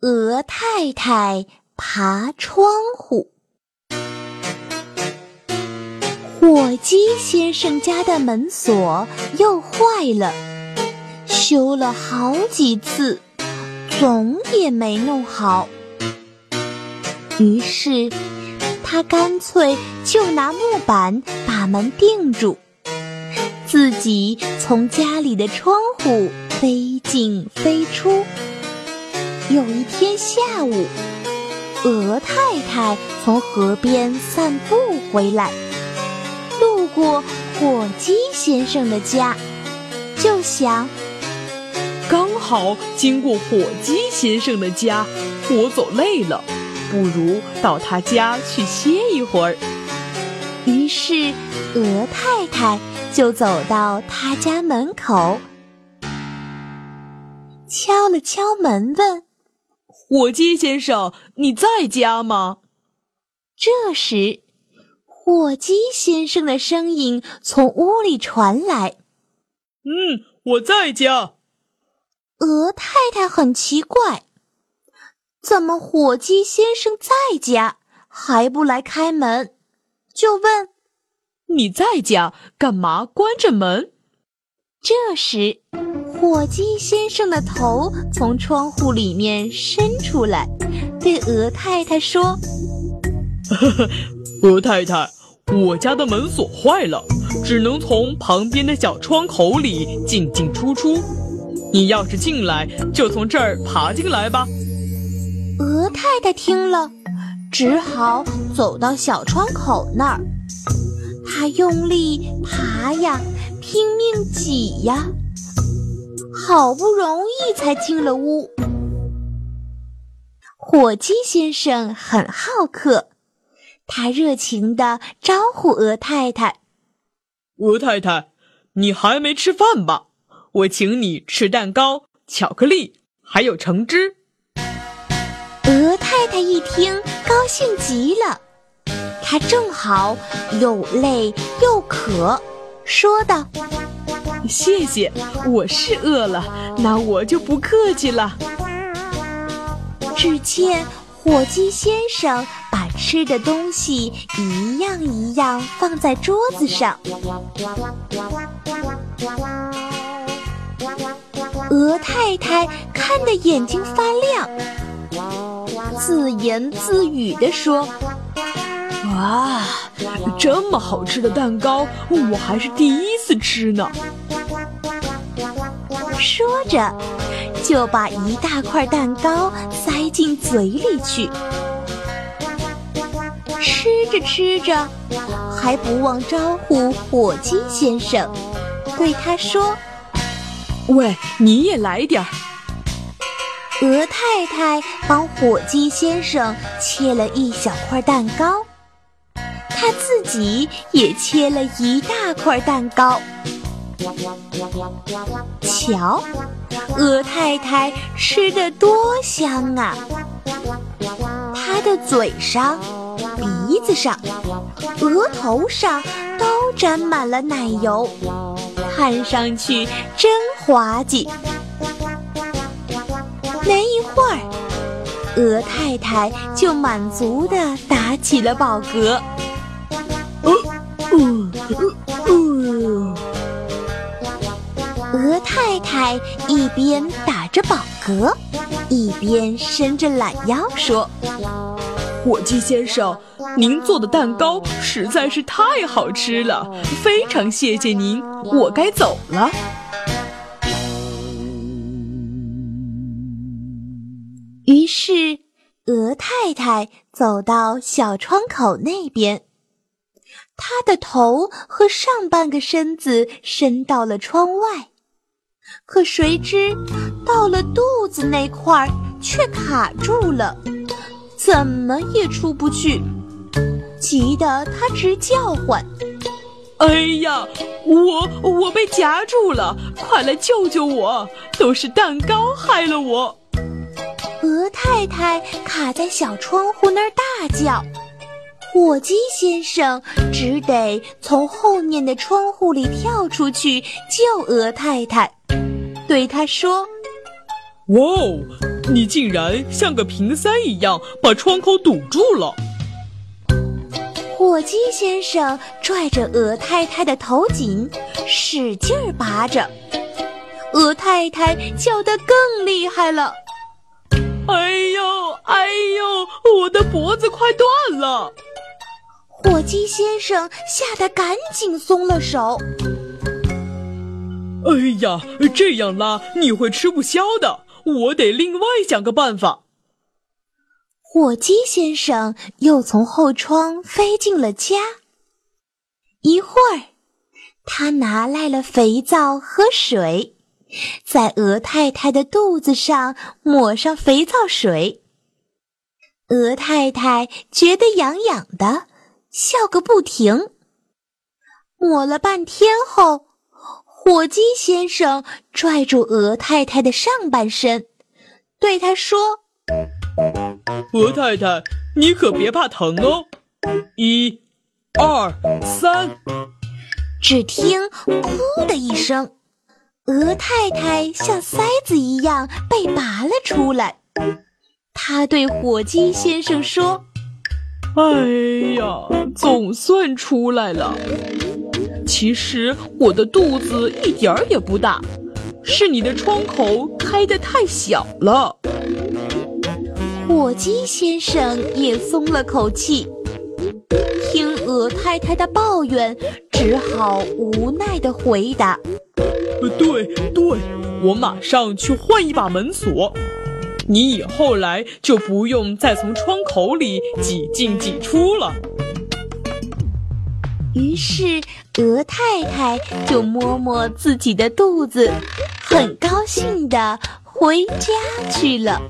鹅太太爬窗户。火鸡先生家的门锁又坏了，修了好几次，总也没弄好。于是，他干脆就拿木板把门钉住，自己从家里的窗户飞进飞出。有一天下午，鹅太太从河边散步回来，路过火鸡先生的家，就想：刚好经过火鸡先生的家，我走累了，不如到他家去歇一会儿。于是，鹅太太就走到他家门口，敲了敲门，问。火鸡先生，你在家吗？这时，火鸡先生的声音从屋里传来：“嗯，我在家。”鹅太太很奇怪，怎么火鸡先生在家还不来开门？就问：“你在家干嘛关着门？”这时。火鸡先生的头从窗户里面伸出来，对鹅太太说：“鹅太太，我家的门锁坏了，只能从旁边的小窗口里进进出出。你要是进来，就从这儿爬进来吧。”鹅太太听了，只好走到小窗口那儿，她用力爬呀，拼命挤呀。好不容易才进了屋。火鸡先生很好客，他热情地招呼鹅太太：“鹅太太，你还没吃饭吧？我请你吃蛋糕、巧克力，还有橙汁。”鹅太太一听，高兴极了。她正好又累又渴，说道。谢谢，我是饿了，那我就不客气了。只见火鸡先生把吃的东西一样一样放在桌子上，鹅太太看得眼睛发亮，自言自语地说：“哇，这么好吃的蛋糕，我还是第一次吃呢。”说着，就把一大块蛋糕塞进嘴里去。吃着吃着，还不忘招呼火鸡先生，对他说：“喂，你也来点儿。”鹅太太帮火鸡先生切了一小块蛋糕，他自己也切了一大块蛋糕。瞧，鹅太太吃的多香啊！她的嘴上、鼻子上、额头上都沾满了奶油，看上去真滑稽。没一会儿，鹅太太就满足地打起了饱嗝。鹅太太一边打着饱嗝，一边伸着懒腰说：“火鸡先生，您做的蛋糕实在是太好吃了，非常谢谢您，我该走了。”于是，鹅太太走到小窗口那边，她的头和上半个身子伸到了窗外。可谁知，到了肚子那块儿却卡住了，怎么也出不去，急得他直叫唤：“哎呀，我我被夹住了！快来救救我！都是蛋糕害了我！”鹅太太卡在小窗户那儿大叫，火鸡先生只得从后面的窗户里跳出去救鹅太太。对他说：“哇哦，你竟然像个瓶塞一样把窗口堵住了！火鸡先生拽着鹅太太的头颈，使劲儿拔着。鹅太太叫得更厉害了。哎呦，哎呦，我的脖子快断了！火鸡先生吓得赶紧松了手。哎呀，这样拉你会吃不消的，我得另外想个办法。火鸡先生又从后窗飞进了家。一会儿，他拿来了肥皂和水，在鹅太太的肚子上抹上肥皂水。鹅太太觉得痒痒的，笑个不停。抹了半天后。火鸡先生拽住鹅太太的上半身，对她说：“鹅太太，你可别怕疼哦！一、二、三。”只听“噗”的一声，鹅太太像塞子一样被拔了出来。他对火鸡先生说：“哎呀，总算出来了。”其实我的肚子一点儿也不大，是你的窗口开得太小了。火鸡先生也松了口气，听鹅太太的抱怨，只好无奈地回答：“对对，我马上去换一把门锁，你以后来就不用再从窗口里挤进挤出了。”于是，鹅太太就摸摸自己的肚子，很高兴的回家去了。